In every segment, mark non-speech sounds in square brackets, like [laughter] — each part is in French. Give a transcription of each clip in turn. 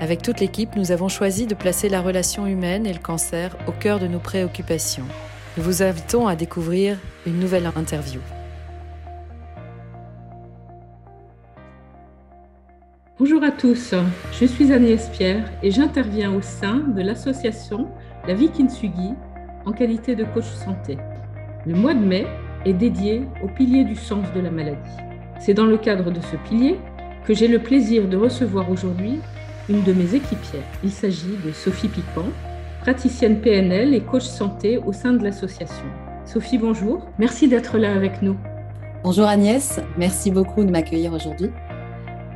avec toute l'équipe, nous avons choisi de placer la relation humaine et le cancer au cœur de nos préoccupations. Nous vous invitons à découvrir une nouvelle interview. Bonjour à tous, je suis Agnès Pierre et j'interviens au sein de l'association La Vie Kintsugi en qualité de coach santé. Le mois de mai est dédié au pilier du sens de la maladie. C'est dans le cadre de ce pilier que j'ai le plaisir de recevoir aujourd'hui une de mes équipières. Il s'agit de Sophie Piquant, praticienne PNL et coach santé au sein de l'association. Sophie, bonjour. Merci d'être là avec nous. Bonjour Agnès, merci beaucoup de m'accueillir aujourd'hui.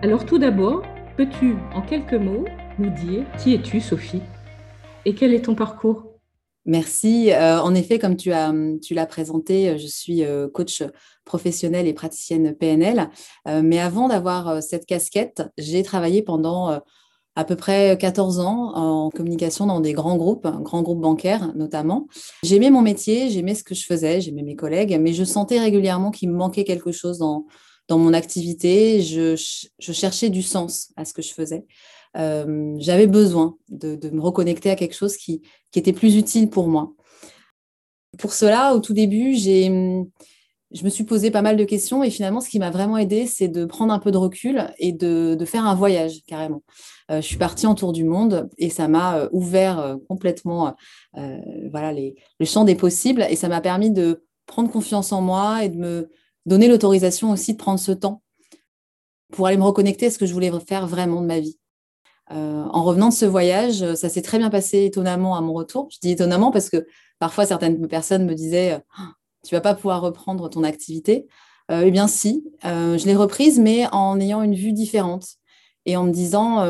Alors tout d'abord, peux-tu en quelques mots nous dire qui es-tu Sophie et quel est ton parcours? Merci. Euh, en effet, comme tu as tu l'as présenté, je suis euh, coach professionnelle et praticienne PNL. Euh, mais avant d'avoir cette casquette, j'ai travaillé pendant à peu près 14 ans en communication dans des grands groupes, grands groupes bancaires notamment. J'aimais mon métier, j'aimais ce que je faisais, j'aimais mes collègues, mais je sentais régulièrement qu'il me manquait quelque chose dans, dans mon activité, je, cherchais du sens à ce que je faisais. Euh, j'avais besoin de, me reconnecter à quelque chose qui, était plus utile pour moi. Pour cela, au tout début, j'ai, je me suis posé pas mal de questions et finalement, ce qui m'a vraiment aidé, c'est de prendre un peu de recul et de, faire un voyage carrément. Euh, je suis partie en tour du monde et ça m'a euh, ouvert complètement voilà, les, le champ des possibles et ça m'a permis de prendre confiance en moi et de me donner l'autorisation aussi de prendre ce temps pour aller me reconnecter à ce que je voulais faire vraiment de ma vie. Euh, en revenant de ce voyage, ça s'est très bien passé étonnamment à mon retour. Je dis étonnamment parce que parfois certaines personnes me disaient tu vas pas pouvoir reprendre ton activité. Euh, eh bien si, euh, je l'ai reprise, mais en ayant une vue différente et en me disant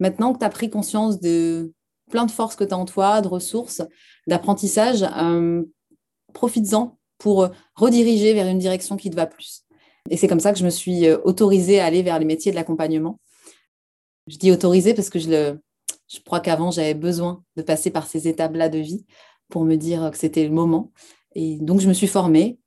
maintenant que tu as pris conscience de plein de forces que tu as en toi, de ressources, d'apprentissage, profites-en pour euh, rediriger vers une direction qui te va plus. Et c'est comme ça que je me suis euh, autorisée à aller vers les métiers de l'accompagnement. Je dis autorisée parce que je, le, je crois qu'avant, j'avais besoin de passer par ces étapes-là de vie pour me dire que c'était le moment. Et donc, je me suis formée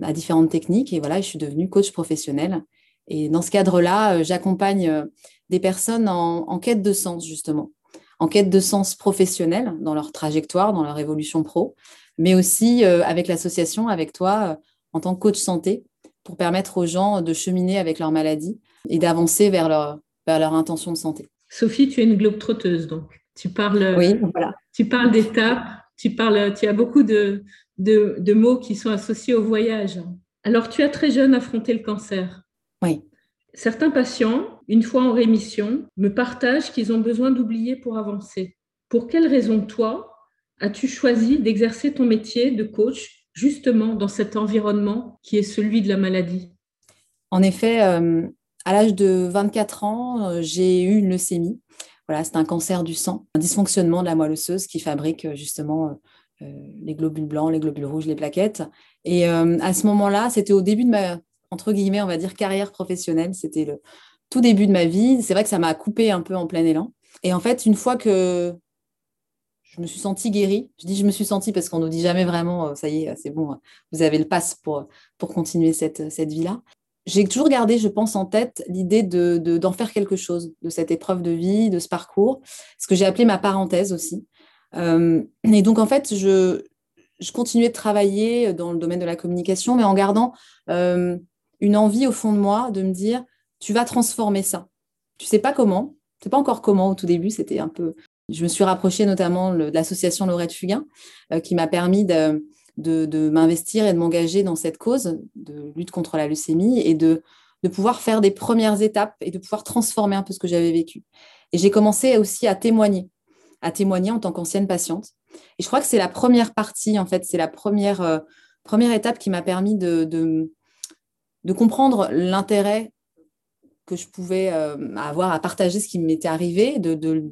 à différentes techniques et voilà, je suis devenue coach professionnel. Et dans ce cadre-là, euh, j'accompagne des personnes en, en, quête de sens, justement, en quête de sens professionnel dans leur trajectoire, dans leur évolution pro, mais aussi euh, avec l'association, avec toi, euh, en tant que coach santé, pour permettre aux gens de cheminer avec leur maladie et d'avancer vers leur, vers leur intention de santé. Sophie, tu es une globe trotteuse, donc. Tu parles, oui, voilà. tu parles d'étapes, tu, parles, tu as beaucoup de, de, de, mots qui sont associés au voyage. Alors, tu as très jeune affronté le cancer. Oui. Certains patients, une fois en rémission, me partagent qu'ils ont besoin d'oublier pour avancer. Pour quelles raisons, toi, as-tu choisi d'exercer ton métier de coach justement dans cet environnement qui est celui de la maladie? En effet, euh, à l'âge de 24 ans, euh, j'ai eu une leucémie. Voilà, c'est un cancer du sang, un dysfonctionnement de la moelle osseuse qui fabrique euh, justement les globules blancs, les globules rouges, les plaquettes. Et à ce moment-là, c'était au début de ma, entre guillemets, on va dire, carrière professionnelle. C'était le tout début de ma vie. C'est vrai que ça m'a coupé un peu en plein élan. Et en fait, une fois que je me suis sentie guérie. Je dis je me suis sentie parce qu'on ne nous dit jamais vraiment, ça y est, c'est bon, vous avez le pass pour, pour continuer cette, cette vie-là. J'ai toujours gardé, je pense, en tête l'idée d'en de, d'en faire quelque chose, de cette épreuve de vie, de ce parcours, ce que j'ai appelé ma parenthèse aussi. Et donc, en fait, je, continuais de travailler dans le domaine de la communication, mais en gardant euh, une envie au fond de moi de me dire, tu vas transformer ça. Tu sais pas comment, tu sais pas encore comment au tout début, c'était un peu... Je me suis rapprochée notamment de l'association Laurette Fugain, euh, qui m'a permis de, m'investir et de m'engager dans cette cause de lutte contre la leucémie et de pouvoir faire des premières étapes et de pouvoir transformer un peu ce que j'avais vécu. Et j'ai commencé aussi à témoigner, à témoigner en tant qu'ancienne patiente. Et je crois que c'est la première partie, en fait, c'est la première, euh, première étape qui m'a permis de, de, comprendre l'intérêt que je pouvais euh, avoir à partager ce qui m'était arrivé, de,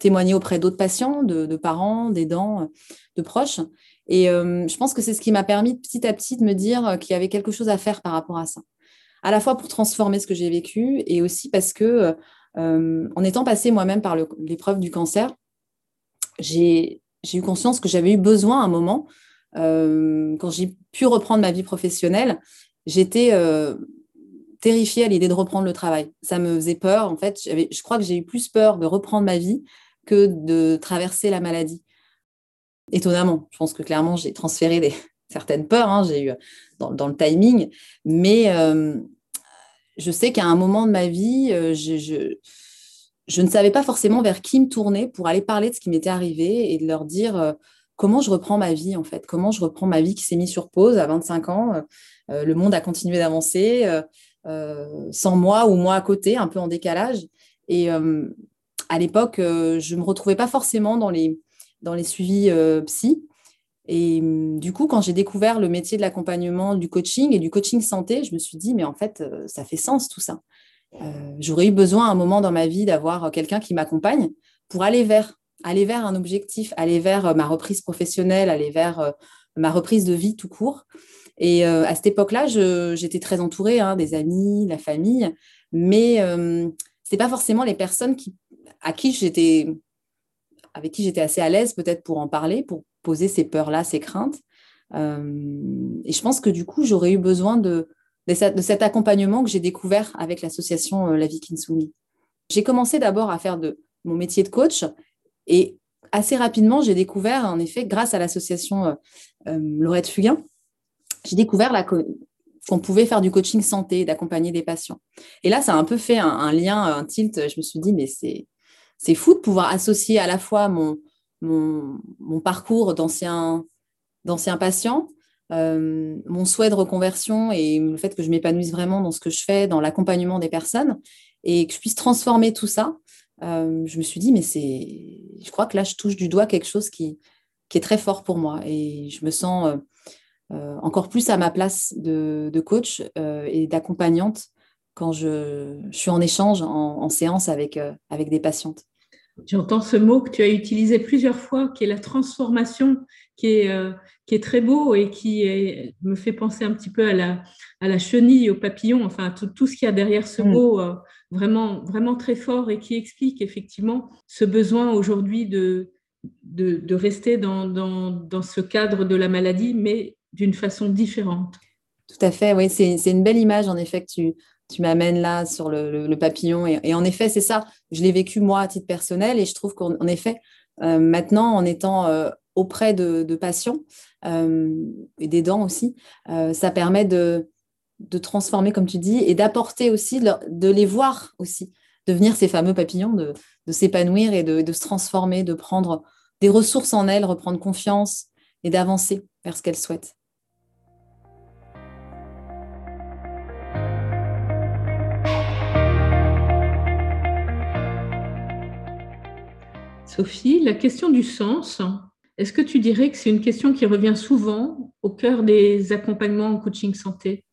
témoigner auprès d'autres patients, de, parents, d'aidants, de proches. Et euh, je pense que c'est ce qui m'a permis petit à petit de me dire qu'il y avait quelque chose à faire par rapport à ça. À la fois pour transformer ce que j'ai vécu et aussi parce que, en étant passée moi-même par l'épreuve du cancer, j'ai eu conscience que j'avais eu besoin à un moment, euh, quand j'ai pu reprendre ma vie professionnelle, j'étais euh, terrifiée à l'idée de reprendre le travail. Ça me faisait peur. En fait, je crois que j'ai eu plus peur de reprendre ma vie que de traverser la maladie. Étonnamment, je pense que clairement, j'ai transféré [laughs] certaines peurs, hein, j'ai eu dans, le timing, mais euh, je sais qu'à un moment de ma vie, je ne savais pas forcément vers qui me tourner pour aller parler de ce qui m'était arrivé et de leur dire euh, comment je reprends ma vie, en fait, comment je reprends ma vie qui s'est mise sur pause à 25 ans. Euh, le monde a continué d'avancer euh, sans moi ou moi à côté, un peu en décalage. Et à l'époque, je ne me retrouvais pas forcément dans les, dans les suivis psy. Et du coup, quand j'ai découvert le métier de l'accompagnement, du coaching et du coaching santé, je me suis dit, mais en fait, ça fait sens tout ça. Euh, j'aurais eu besoin à un moment dans ma vie d'avoir quelqu'un qui m'accompagne pour aller vers, aller vers un objectif, aller vers euh, ma reprise professionnelle, aller vers euh, ma reprise de vie tout court. Et à cette époque-là, j'étais très entourée hein, des amis, la famille, mais ce n'est pas forcément les personnes qui, à qui j'étais, avec qui j'étais assez à l'aise peut-être pour en parler, pour poser ces peurs-là, ces craintes. et je pense que du coup, j'aurais eu besoin de, de, cet accompagnement que j'ai découvert avec l'association euh, La Vie Kinsumi. J'ai commencé d'abord à faire de mon métier de coach et assez rapidement, j'ai découvert, en effet, grâce à l'association euh, euh, Laurette Fugain, j'ai découvert qu'on pouvait faire du coaching santé, d'accompagner des patients. Et là, ça a un peu fait un, lien, un tilt. Je me suis dit, mais c'est, fou de pouvoir associer à la fois mon, mon, mon parcours d'ancien, d'ancien patient euh, mon souhait de reconversion et le fait que je m'épanouisse vraiment dans ce que je fais, dans l'accompagnement des personnes, et que je puisse transformer tout ça, euh, je me suis dit, mais c'est, je crois que là, je touche du doigt quelque chose qui, qui est très fort pour moi, et je me sens euh, encore plus à ma place de, coach et d'accompagnante quand je, suis en échange, en, en séance avec, avec des patientes. J'entends ce mot que tu as utilisé plusieurs fois, qui est la transformation, qui est, euh, qui est très beau et qui me fait penser un petit peu à la, à la chenille, au papillon, enfin tout, tout ce qu'il y a derrière ce mm. mot, euh, vraiment, vraiment très fort et qui explique effectivement ce besoin aujourd'hui de, de, de, rester dans, dans, dans, ce cadre de la maladie, mais d'une façon différente. Tout à fait, oui, c'est une belle image en effet que tu, tu m'amènes là sur le, papillon. Et, en effet, c'est ça. Je l'ai vécu moi à titre personnel et je trouve qu'en effet, euh, maintenant, en étant euh, auprès de, patients euh, et d'aidants aussi, ça permet de, transformer, comme tu dis, et d'apporter aussi, de, les voir aussi, devenir ces fameux papillons, de, s'épanouir et de, se transformer, de prendre des ressources en elles, reprendre confiance et d'avancer vers ce qu'elles souhaitent. Sophie, la question du sens, est-ce que tu dirais que c'est une question qui revient souvent au cœur des accompagnements en coaching santé?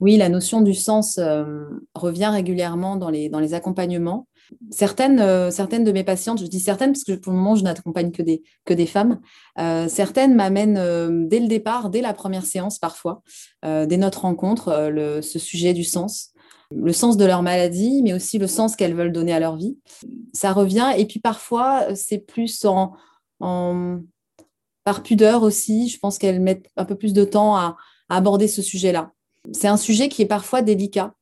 Oui, la notion du sens euh, revient régulièrement dans les, dans les accompagnements. Certaines, euh, certaines de mes patientes, je dis certaines parce que pour le moment, je n'accompagne que des, que des femmes, euh, certaines m'amènent dès le départ, dès la première séance parfois, dès notre rencontre, ce sujet du sens le sens de leur maladie, mais aussi le sens qu'elles veulent donner à leur vie. Ça revient. Et puis parfois, c'est plus en, par pudeur aussi. Je pense qu'elles mettent un peu plus de temps à, aborder ce sujet-là. C'est un sujet qui est parfois délicat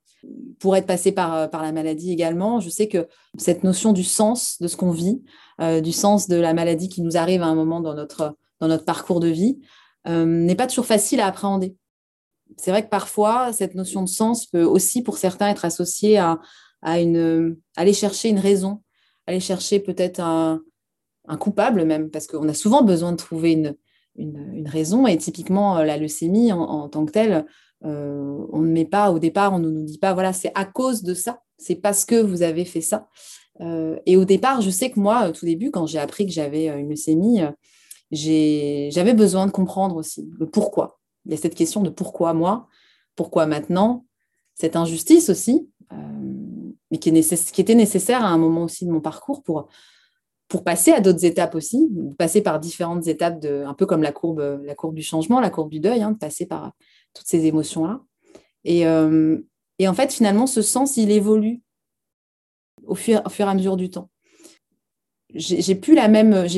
pour être passé par, par la maladie également. Je sais que cette notion du sens de ce qu'on vit, euh, du sens de la maladie qui nous arrive à un moment dans notre, dans notre parcours de vie, euh, n'est pas toujours facile à appréhender. C'est vrai que parfois, cette notion de sens peut aussi, pour certains, être associée à, à aller chercher une raison, aller chercher peut-être un, coupable même, parce qu'on a souvent besoin de trouver une, une, raison. Et typiquement, la leucémie en, tant que telle, euh, on ne met pas au départ, on ne nous dit pas, voilà, c'est à cause de ça, c'est parce que vous avez fait ça. Euh, et au départ, je sais que moi, au tout début, quand j'ai appris que j'avais une leucémie, j'avais besoin de comprendre aussi le pourquoi. Il y a cette question de pourquoi moi, pourquoi maintenant, cette injustice aussi, euh, mais qui, est qui, était nécessaire à un moment aussi de mon parcours pour, pour passer à d'autres étapes aussi, passer par différentes étapes, de, un peu comme la courbe, la courbe du changement, la courbe du deuil, hein, de passer par toutes ces émotions-là. Et, euh, et, en fait, finalement, ce sens, il évolue au fur, et à mesure du temps j'ai plus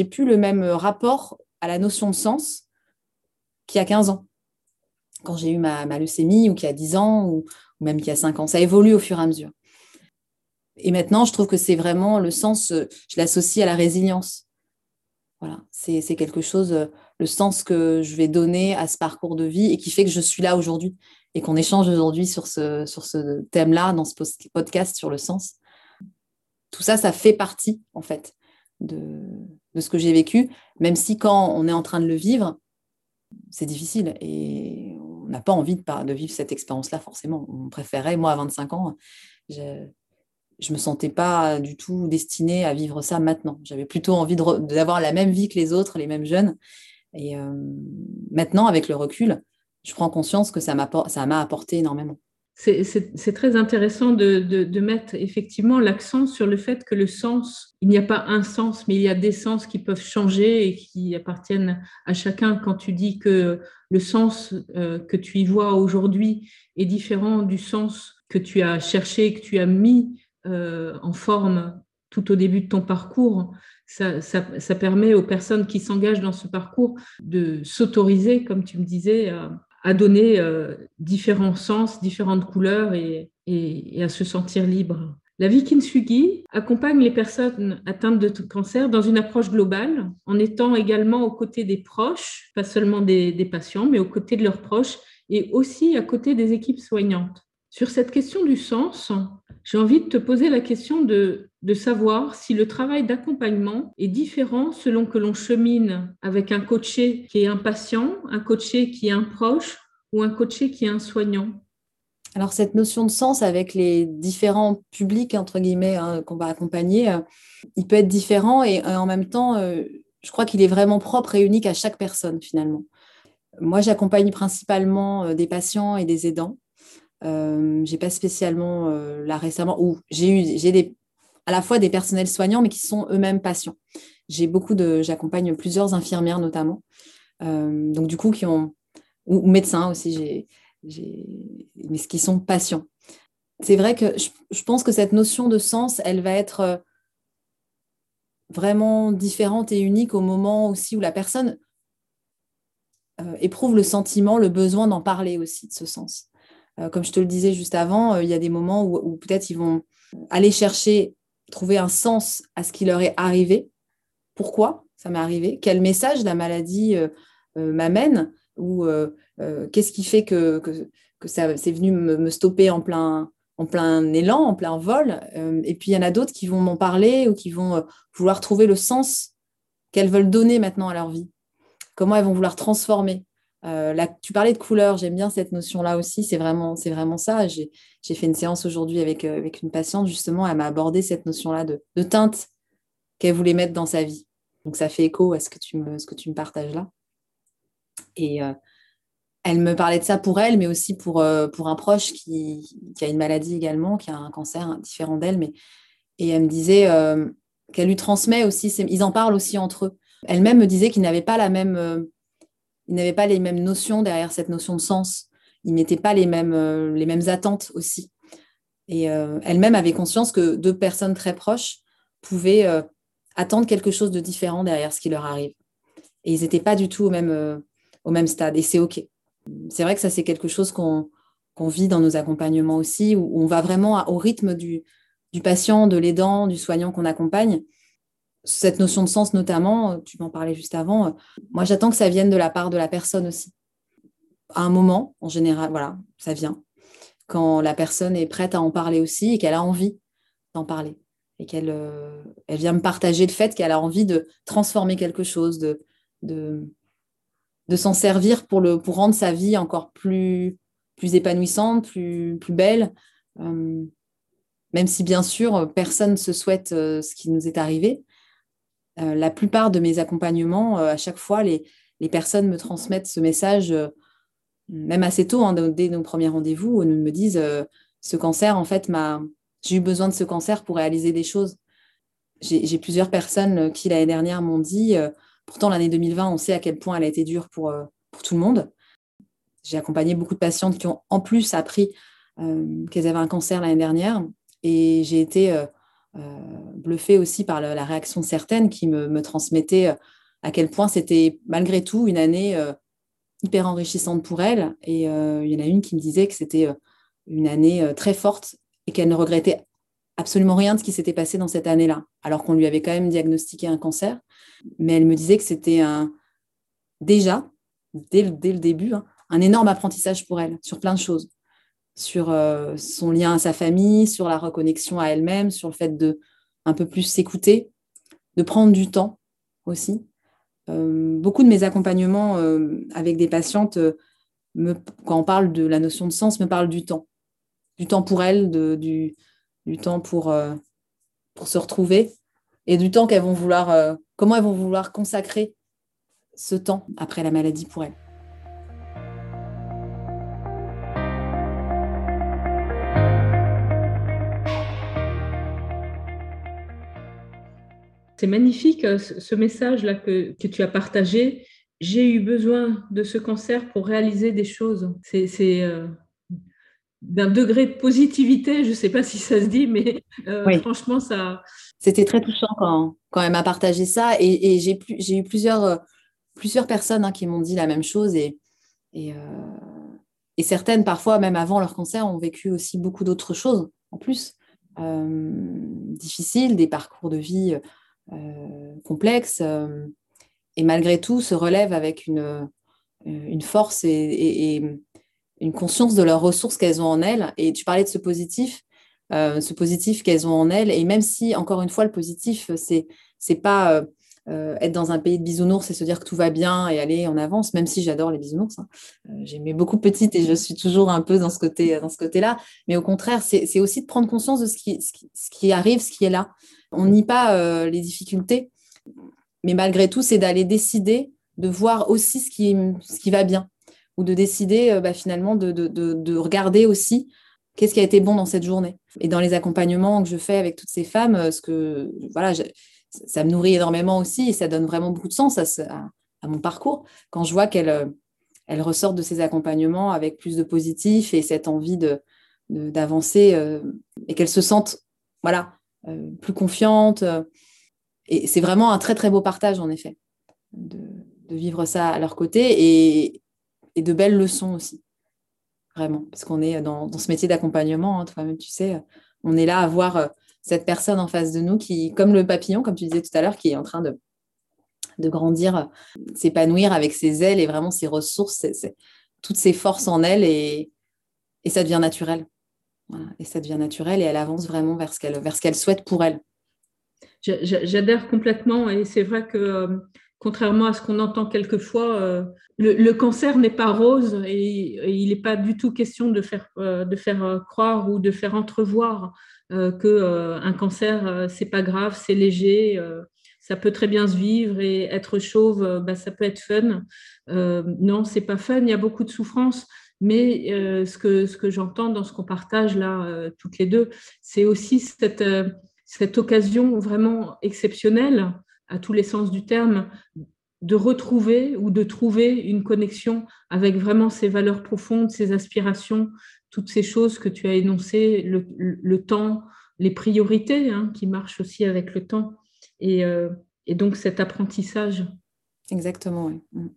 plus le même rapport à la notion de sens qu'il y a 15 ans, quand j'ai eu ma, leucémie, ou qu'il y a 10 ans, ou, même qu'il y a 5 ans. Ça évolue au fur et à mesure. Et maintenant, je trouve que c'est vraiment le sens, je l'associe à la résilience. Voilà, c'est quelque chose, le sens que je vais donner à ce parcours de vie et qui fait que je suis là aujourd'hui et qu'on échange aujourd'hui sur ce, sur ce thème-là, dans ce podcast sur le sens. Tout ça, ça fait partie, en fait, de, ce que j'ai vécu, même si quand on est en train de le vivre, c'est difficile et on n'a pas envie de, de vivre cette expérience-là forcément. On préférait, moi à 25 ans, je ne me sentais pas du tout destinée à vivre ça maintenant. J'avais plutôt envie d'avoir la même vie que les autres, les mêmes jeunes. Et euh, maintenant, avec le recul, je prends conscience que ça m'a apporté énormément c'est très intéressant de, mettre effectivement l'accent sur le fait que le sens, il n'y a pas un sens, mais il y a des sens qui peuvent changer et qui appartiennent à chacun. Quand tu dis que le sens euh, que tu y vois aujourd'hui est différent du sens que tu as cherché, que tu as mis en forme tout au début de ton parcours, ça, ça permet aux personnes qui s'engagent dans ce parcours de s'autoriser, comme tu me disais, à donner euh, différents sens, différentes couleurs et, à se sentir libre. La vie Kintsugi accompagne les personnes atteintes de cancer dans une approche globale, en étant également aux côtés des proches, pas seulement des patients, mais aux côtés de leurs proches et aussi à côté des équipes soignantes. Sur cette question du sens, j'ai envie de te poser la question de, savoir si le travail d'accompagnement est différent selon que l'on chemine avec un coaché qui est un patient, un coaché qui est un proche ou un coaché qui est un soignant. Alors cette notion de sens avec les différents publics, entre guillemets, hein, qu'on va accompagner, euh, il peut être différent et euh, en même temps, euh, je crois qu'il est vraiment propre et unique à chaque personne finalement. Moi, j'accompagne principalement des patients et des aidants. Euh, j'ai pas spécialement euh, là récemment où j'ai eu j'ai des à la fois des personnels soignants mais qui sont eux-mêmes patients. J'ai beaucoup de j'accompagne plusieurs infirmières notamment. Euh, donc du coup qui ont ou, médecins aussi j'ai mais qui sont patients. C'est vrai que je, pense que cette notion de sens, elle va être vraiment différente et unique au moment aussi où la personne éprouve le sentiment, le besoin d'en parler aussi de ce sens. Euh, comme je te le disais juste avant, euh, il y a des moments où, peut-être ils vont aller chercher, trouver un sens à ce qui leur est arrivé. Pourquoi ça m'est arrivé? Quel message la maladie euh, m'amène? Ou qu'est-ce qui fait que, ça c'est venu me, stopper en plein, en plein élan, en plein vol? et puis il y en a d'autres qui vont m'en parler ou qui vont vouloir trouver le sens qu'elles veulent donner maintenant à leur vie. Comment elles vont vouloir transformer? Euh, tu parlais de couleur, j'aime bien cette notion-là aussi, c'est vraiment, c'est vraiment ça. J'ai, fait une séance aujourd'hui avec, euh, avec une patiente, justement, elle m'a abordé cette notion-là de, teinte qu'elle voulait mettre dans sa vie. Donc ça fait écho à ce que tu me, partages là. Et euh, elle me parlait de ça pour elle, mais aussi pour, pour un proche qui, qui, a une maladie également, qui a un cancer différent d'elle. Mais... Et elle me disait qu'elle lui transmet aussi, ils en parlent aussi entre eux. Elle-même me disait qu'ils n'avaient pas la même ils n'avaient pas les mêmes notions derrière cette notion de sens. Ils n'étaient pas les mêmes, euh, les mêmes attentes aussi. Et euh, elle-même avait conscience que deux personnes très proches pouvaient euh, attendent quelque chose de différent derrière ce qui leur arrive. Et ils n'étaient pas du tout au même, au même stade. Et c'est OK. C'est vrai que ça, c'est quelque chose qu'on vit dans nos accompagnements aussi, où on va vraiment au rythme du, du patient, de l'aidant, du soignant qu'on accompagne. Cette notion de sens notamment, tu m'en parlais juste avant, moi j'attends que ça vienne de la part de la personne aussi. À un moment, en général, voilà, ça vient. Quand la personne est prête à en parler aussi et qu'elle a envie d'en parler. Et qu'elle euh, vient me partager le fait qu'elle a envie de transformer quelque chose, de, s'en servir pour, le, pour rendre sa vie encore plus, épanouissante, plus, belle. Euh, même si bien sûr, personne ne se souhaite euh, ce qui nous est arrivé. Euh, la plupart de mes accompagnements, à chaque fois, les, les, personnes me transmettent ce message, même assez tôt, hein, dès nos premiers rendez-vous, me disent, ce cancer, en fait, j'ai eu besoin de ce cancer pour réaliser des choses. J'ai plusieurs personnes qui, l'année dernière, m'ont dit, Pourtant, l'année 2020, on sait à quel point elle a été dure pour, euh, pour tout le monde. J'ai accompagné beaucoup de patientes qui ont en plus appris euh, qu'elles avaient un cancer l'année dernière. Et j'ai été euh, bluffée aussi par la, réaction certaine qui me, me transmettaient à quel point c'était malgré tout une année hyper enrichissante pour elles. Et il y en a une qui me disait que c'était une année très forte et qu'elle ne regrettait absolument rien de ce qui s'était passé dans cette année-là, alors qu'on lui avait quand même diagnostiqué un cancer. Mais elle me disait que c'était déjà, dès le, dès le début, hein, un énorme apprentissage pour elle sur plein de choses, sur euh, son lien à sa famille, sur la reconnexion à elle-même, sur le fait de un peu plus s'écouter, de prendre du temps aussi. Euh, beaucoup de mes accompagnements euh, avec des patientes, me, quand on parle de la notion de sens, me parlent du temps. Du temps pour elles, du, du temps pour, pour se retrouver et du temps qu'elles vont vouloir, comment elles vont vouloir consacrer ce temps après la maladie pour elles. C'est magnifique euh, ce message-là que, que, tu as partagé. J'ai eu besoin de ce cancer pour réaliser des choses. C'est d'un degré de positivité, je ne sais pas si ça se dit, mais euh, franchement, ça... C'était très touchant quand, quand elle m'a partagé ça. Et, j'ai, eu plusieurs, euh, plusieurs personnes hein, qui m'ont dit la même chose. Et, et, euh, et, certaines, parfois, même avant leur cancer, ont vécu aussi beaucoup d'autres choses en plus. difficiles, des parcours de vie complexes. et malgré tout, se relèvent avec une, une force et une conscience de leurs ressources qu'elles ont en elles. Et tu parlais de ce positif, euh, ce positif qu'elles ont en elles. Et même si, encore une fois, le positif, c'est c'est pas euh, euh, être dans un pays de bisounours et se dire que tout va bien et aller en avance, même si j'adore les bisounours. Hein. J'aimais beaucoup petite et je suis toujours un peu dans ce côté dans ce côté-là. Mais au contraire, c'est aussi de prendre conscience de ce qui, arrive, ce qui est là. On nie pas les difficultés, mais malgré tout, c'est d'aller décider de voir aussi ce qui, va bien ou de décider euh, bah, finalement de, de, de, regarder aussi qu'est-ce qui a été bon dans cette journée. Et dans les accompagnements que je fais avec toutes ces femmes, euh, ce que voilà, ça me nourrit énormément aussi et ça donne vraiment beaucoup de sens à, mon parcours quand je vois qu'elles euh, elle de ces accompagnements avec plus de positif et cette envie d'avancer et qu'elles se sentent voilà plus confiantes. et c'est vraiment un très très beau partage en effet de, vivre ça à leur côté et, de belles leçons aussi. Vraiment, parce qu'on est dans, ce métier d'accompagnement, hein, toi-même, tu sais, on est là à voir euh, cette personne en face de nous qui, comme le papillon, comme tu disais tout à l'heure, qui est en train de, de grandir, s'épanouir avec ses ailes et vraiment ses ressources, toutes ses forces en elle et, et ça devient naturel. Et ça devient naturel et elle avance vraiment vers ce qu'elle, vers ce qu'elle souhaite pour elle. J'adhère complètement et c'est vrai que euh, contrairement à ce qu'on entend quelquefois, euh, le, cancer n'est pas rose et, il n'est pas du tout question de faire, euh, de faire croire ou de faire entrevoir que un cancer c'est pas grave, c'est léger, ça peut très bien se vivre et être chauve, bah, ça peut être fun. non, c'est pas fun, il y a beaucoup de souffrance. Mais ce que, ce que j'entends dans ce qu'on partage là, toutes les deux, c'est aussi cette, cette occasion vraiment exceptionnelle à tous les sens du terme, de retrouver ou de trouver une connexion avec vraiment ses valeurs profondes, ses aspirations, toutes ces choses que tu as énoncées, le, temps, les priorités hein, qui marchent aussi avec le temps. Et, et donc cet apprentissage. Exactement, oui. Mm.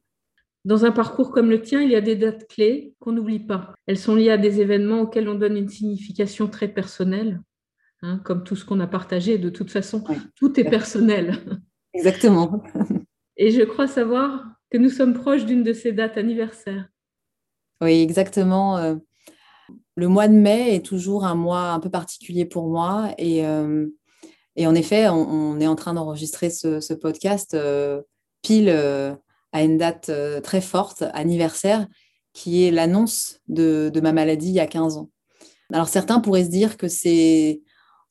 Dans un parcours comme le tien, il y a des dates clés qu'on n'oublie pas. Elles sont liées à des événements auxquels on donne une signification très personnelle, hein, comme tout ce qu'on a partagé. De toute façon, tout est personnel. Exactement. [laughs] Et je crois savoir que nous sommes proches d'une de ces dates anniversaires. Oui, exactement. Euh, le mois de mai est toujours un mois un peu particulier pour moi. Et, euh, en effet, on, est en train d'enregistrer ce, podcast euh, pile à une date très forte, anniversaire, qui est l'annonce de, ma maladie il y a 15 ans. Alors certains pourraient se dire que c'est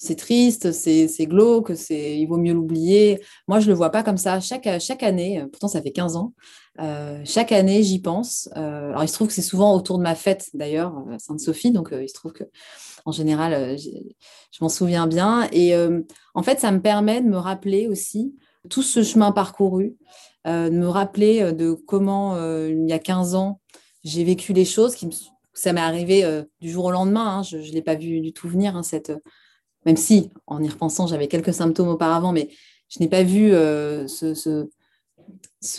c'est triste, c'est glauque, il vaut mieux l'oublier. Moi, je ne le vois pas comme ça. Chaque, chaque année, pourtant ça fait 15 ans, euh, chaque année, j'y pense. Euh, alors, il se trouve que c'est souvent autour de ma fête, d'ailleurs, euh, Sainte-Sophie. Donc, il se trouve que, en général, je m'en souviens bien. Et en fait, ça me permet de me rappeler aussi tout ce chemin parcouru, de me rappeler de comment, il y a 15 ans, j'ai vécu les choses. Qui ça m'est arrivé du jour au lendemain. Hein. je ne l'ai pas vu du tout venir, hein, cette même si, en y repensant, j'avais quelques symptômes auparavant, mais je n'ai pas vu euh, ce,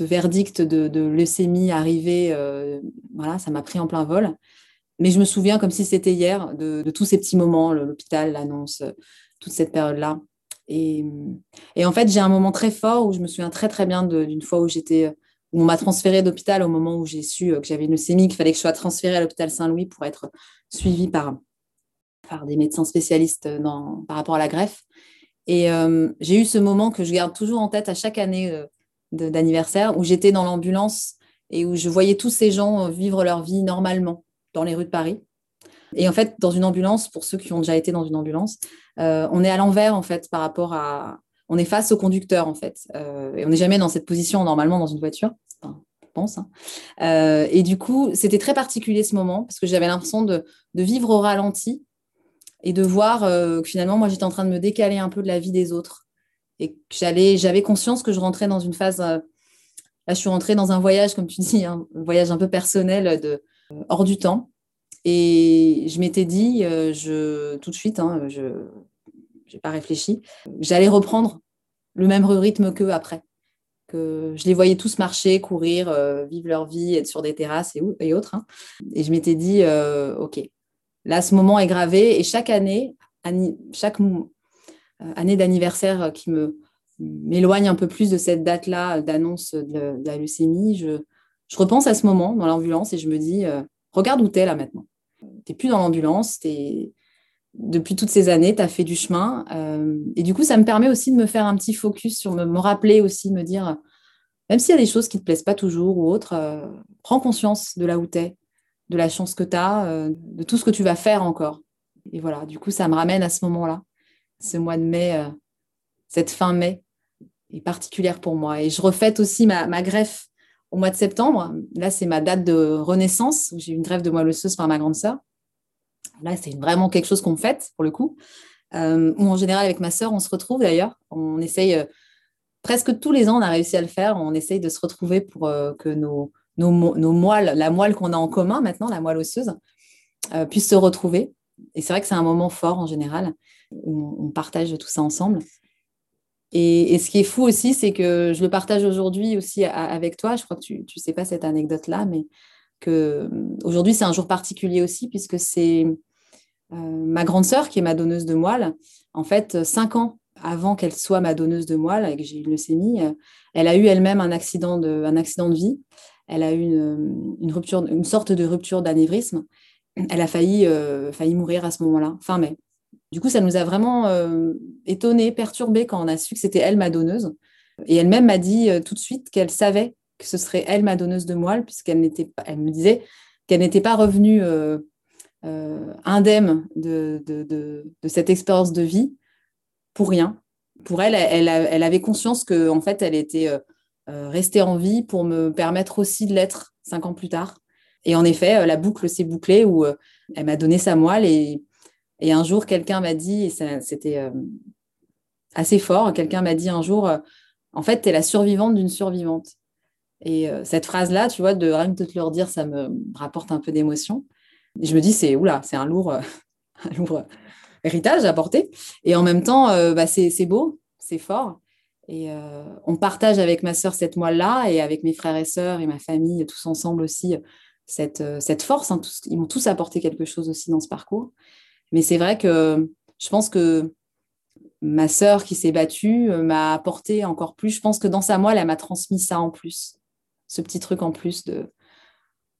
verdict de, leucémie arriver. Euh, voilà, ça m'a pris en plein vol. Mais je me souviens comme si c'était hier de, tous ces petits moments, l'hôpital, l'annonce, toute cette période-là. Et, en fait, j'ai un moment très fort où je me souviens très très bien d'une fois où j'étais, où on m'a transféré d'hôpital au moment où j'ai su que j'avais une leucémie, qu'il fallait que je sois transférée à l'hôpital Saint-Louis pour être suivie par par des médecins spécialistes dans, par rapport à la greffe. Et euh, j'ai eu ce moment que je garde toujours en tête à chaque année euh, d'anniversaire où j'étais dans l'ambulance et où je voyais tous ces gens euh, vivre leur vie normalement dans les rues de Paris. Et en fait, dans une ambulance, pour ceux qui ont déjà été dans une ambulance, on est à l'envers en fait par rapport à, on est face au conducteur en fait, et on n'est jamais dans cette position normalement dans une voiture. je pense. Hein. et du coup, c'était très particulier ce moment parce que j'avais l'impression de, vivre au ralenti et de voir euh, que finalement, moi, j'étais en train de me décaler un peu de la vie des autres. Et j'allais, j'avais conscience que je rentrais dans une phase. Euh, là, je suis rentrée dans un voyage, comme tu dis, un voyage un peu personnel de, euh, hors du temps. Et je m'étais dit, je, tout de suite, hein, je n'ai pas réfléchi, j'allais reprendre le même rythme qu'eux après. Que je les voyais tous marcher, courir, vivre leur vie, être sur des terrasses et, et autres. Hein. Et je m'étais dit, OK, Là, ce moment est gravé et chaque année, chaque euh, année d'anniversaire qui me m'éloigne un peu plus de cette date-là d'annonce de, la leucémie, je, repense à ce moment dans l'ambulance et je me dis, euh, regarde où tu es là maintenant. Tu n'es plus dans l'ambulance, depuis toutes ces années, tu as fait du chemin. Euh, et du coup, ça me permet aussi de me faire un petit focus sur me, rappeler aussi, me dire, même s'il y a des choses qui ne te plaisent pas toujours ou autres, prends conscience de là où tu es de la chance que tu as, euh, de tout ce que tu vas faire encore. Et voilà, du coup, ça me ramène à ce moment-là, ce mois de mai, euh, cette fin mai est particulière pour moi. Et je refête aussi ma, greffe au mois de septembre. Là, c'est ma date de renaissance, où j'ai une greffe de moelle osseuse par ma grande sœur. Là, c'est vraiment quelque chose qu'on fête, pour le coup. Euh, ou en général, avec ma sœur, on se retrouve d'ailleurs. On essaye, presque tous les ans, on a réussi à le faire. On essaye de se retrouver pour que nos, nos, moelles, la moelle qu'on a en commun maintenant, la moelle osseuse, euh, puissent se retrouver. Et c'est vrai que c'est un moment fort en général, où on, partage tout ça ensemble. Et, ce qui est fou aussi, c'est que je le partage aujourd'hui aussi avec toi. Je crois que tu ne sais pas cette anecdote-là, mais que aujourd'hui c'est un jour particulier aussi, puisque c'est euh, ma grande sœur qui est ma donneuse de moelle. En fait, cinq ans avant qu'elle soit ma donneuse de moelle et que j'ai une leucémie, elle a eu elle-même un un accident de vie elle a eu une, rupture, une sorte de rupture d'anévrisme. Elle a failli, euh, failli mourir à ce moment-là, fin. Du coup, ça nous a vraiment euh, étonnés, perturbés quand on a su que c'était elle ma donneuse. Et elle-même m'a dit euh, tout de suite qu'elle savait que ce serait elle ma donneuse de moelle, puisqu'elle n'était pas, elle me disait qu'elle n'était pas revenue indemne de, cette expérience de vie pour rien. Pour elle, elle, elle avait conscience que en fait, elle était euh, rester en vie pour me permettre aussi de l'être cinq ans plus tard. Et en effet, euh, la boucle s'est bouclée où euh, elle m'a donné sa moelle et, et un jour, quelqu'un m'a dit, et c'était assez fort, quelqu'un m'a dit un jour, en fait, tu es la survivante d'une survivante. Et cette phrase-là, tu vois, de rien que de te le redire, ça me rapporte un peu d'émotion. Et je me dis, c'est oula, c'est un lourd, [laughs] lourd héritage à porter. Et en même temps, bah, c'est beau, c'est fort. Et on partage avec ma sœur cette moelle-là et avec mes frères et sœurs et ma famille, tous ensemble aussi, cette, cette force. Hein, ils m'ont tous apporté quelque chose aussi dans ce parcours. Mais c'est vrai que je pense que ma sœur qui s'est battue m'a apporté encore plus. Je pense que dans sa moelle, elle m'a transmis ça en plus. Ce petit truc en plus de,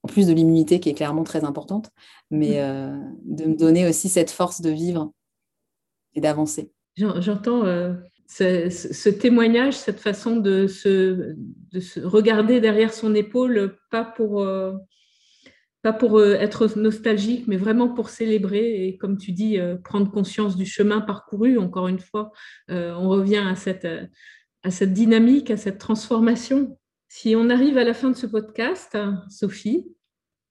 en plus de l'immunité qui est clairement très importante, mais mmh. euh, de me donner aussi cette force de vivre et d'avancer. J'entends euh, ce, témoignage, cette façon de se, de se, regarder derrière son épaule, pas pour, euh, pas pour être nostalgique, mais vraiment pour célébrer et, comme tu dis, prendre conscience du chemin parcouru. Encore une fois, on revient à cette, à cette dynamique, à cette transformation. Si on arrive à la fin de ce podcast, Sophie,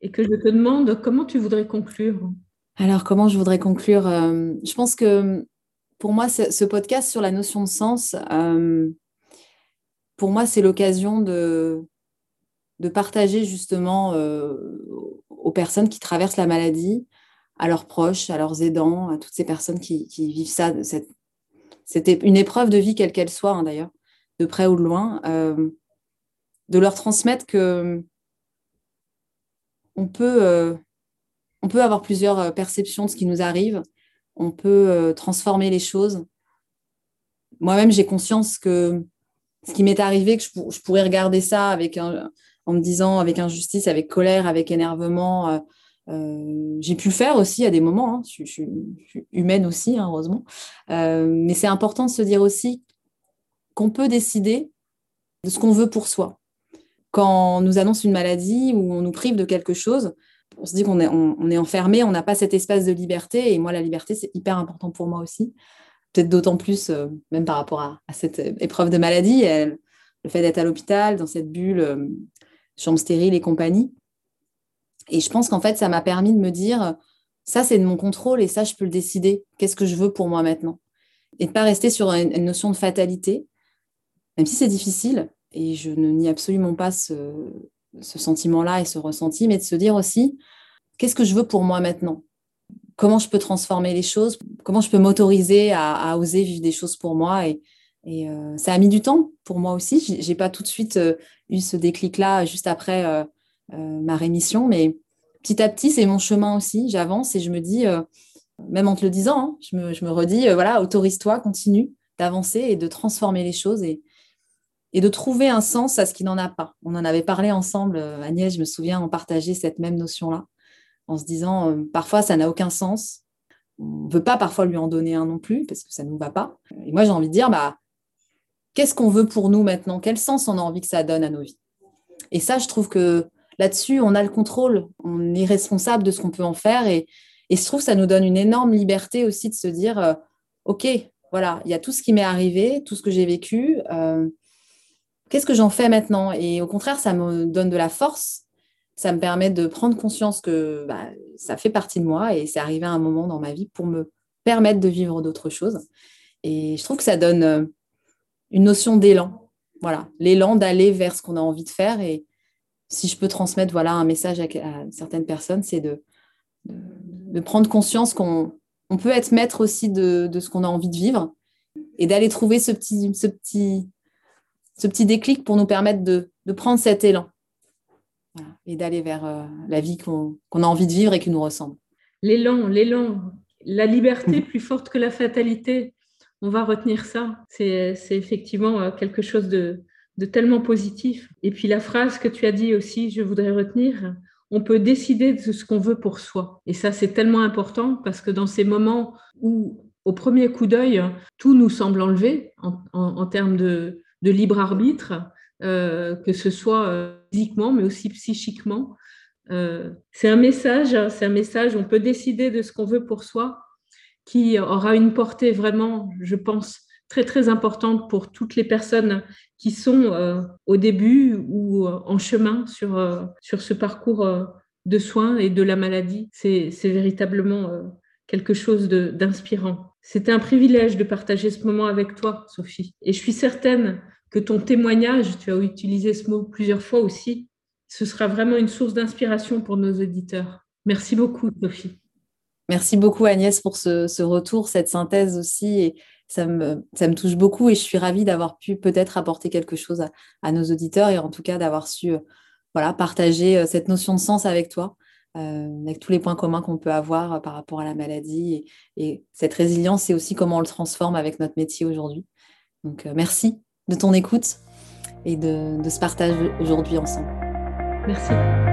et que je te demande comment tu voudrais conclure? Alors, comment je voudrais conclure? Euh, Je pense que pour moi, ce podcast sur la notion de sens, euh, pour moi, c'est l'occasion de, partager justement euh, aux personnes qui traversent la maladie, à leurs proches, à leurs aidants, à toutes ces personnes qui, vivent ça. C'était une épreuve de vie, quelle qu'elle soit, hein, d'ailleurs, de près ou de loin de leur transmettre que on peut, euh, on peut avoir plusieurs euh, perceptions de ce qui nous arrive, on peut euh, transformer les choses. Moi-même, j'ai conscience que ce qui m'est arrivé, que je, pourrais regarder ça avec en me disant avec injustice, avec colère, avec énervement. j'ai pu le faire aussi à des moments. Hein. Je, suis humaine aussi, hein, heureusement. mais c'est important de se dire aussi qu'on peut décider de ce qu'on veut pour soi quand on nous annonce une maladie ou on nous prive de quelque chose, on se dit qu'on est, enfermé, on n'a pas cet espace de liberté. Et moi, la liberté, c'est hyper important pour moi aussi. Peut-être d'autant plus, euh, même par rapport à, cette épreuve de maladie, le fait d'être à l'hôpital, dans cette bulle, euh, chambre stérile et compagnie. Et je pense qu'en fait, ça m'a permis de me dire, ça, c'est de mon contrôle et ça, je peux le décider. Qu'est-ce que je veux pour moi maintenant? Et de ne pas rester sur une notion de fatalité, même si c'est difficile, et je ne nie absolument pas ce, sentiment-là et ce ressenti, mais de se dire aussi, qu'est-ce que je veux pour moi maintenant? Comment je peux transformer les choses? Comment je peux m'autoriser à, oser vivre des choses pour moi? Et, euh, ça a mis du temps pour moi aussi. J'ai pas tout de suite euh, eu ce déclic-là juste après euh, ma rémission, mais petit à petit, c'est mon chemin aussi. J'avance et je me dis, même en te le disant, hein, je, me, redis, voilà, autorise-toi, continue d'avancer et de transformer les choses. Et de trouver un sens à ce qui n'en a pas. On en avait parlé ensemble, euh, Agnès, je me souviens, on partageait cette même notion-là, en se disant, euh, parfois, ça n'a aucun sens. On ne veut pas parfois lui en donner un non plus, parce que ça ne nous va pas. Et moi, j'ai envie de dire, bah, qu'est-ce qu'on veut pour nous maintenant? Quel sens on a envie que ça donne à nos vies? Et ça, je trouve que là-dessus, on a le contrôle, on est responsable de ce qu'on peut en faire. Et, et je trouve que ça nous donne une énorme liberté aussi de se dire, euh, OK, voilà, il y a tout ce qui m'est arrivé, tout ce que j'ai vécu qu'est-ce que j'en fais maintenant? Et au contraire, ça me donne de la force. Ça me permet de prendre conscience que bah, ça fait partie de moi et c'est arrivé à un moment dans ma vie pour me permettre de vivre d'autres choses. Et je trouve que ça donne euh, une notion d'élan. Voilà, l'élan d'aller vers ce qu'on a envie de faire. Et si je peux transmettre voilà, un message à, certaines personnes, c'est de, prendre conscience qu'on on peut être maître aussi de, de ce qu'on a envie de vivre et d'aller trouver ce petit, ce petit ce petit déclic pour nous permettre de, prendre cet élan et d'aller vers euh, la vie qu'on a envie de vivre et qui nous ressemble. L'élan, l'élan, la liberté [laughs] plus forte que la fatalité, on va retenir ça. C'est effectivement euh, quelque chose de, de tellement positif. Et puis la phrase que tu as dit aussi, je voudrais retenir, on peut décider de ce qu'on veut pour soi. Et ça, c'est tellement important parce que dans ces moments où, au premier coup d'œil, tout nous semble enlevé en termes de, de libre arbitre, euh, que ce soit euh, physiquement, mais aussi psychiquement. Euh, c'est un message, hein, c'est un message, on peut décider de ce qu'on veut pour soi, qui aura une portée vraiment, je pense, très très importante pour toutes les personnes qui sont au début ou en chemin sur, sur ce parcours de soins et de la maladie. C'est véritablement quelque chose d'inspirant. C'était un privilège de partager ce moment avec toi, Sophie. Et je suis certaine que ton témoignage, tu as utilisé ce mot plusieurs fois aussi, ce sera vraiment une source d'inspiration pour nos auditeurs. Merci beaucoup, Sophie. Merci beaucoup, Agnès, pour ce, retour, cette synthèse aussi. Et ça me, ça me touche beaucoup et je suis ravie d'avoir pu peut-être apporter quelque chose à, nos auditeurs et en tout cas d'avoir su voilà, partager cette notion de sens avec toi. Avec tous les points communs qu'on peut avoir par rapport à la maladie. Et, cette résilience, c'est aussi comment on le transforme avec notre métier aujourd'hui. Donc, merci de ton écoute et de, de ce partage aujourd'hui ensemble. Merci.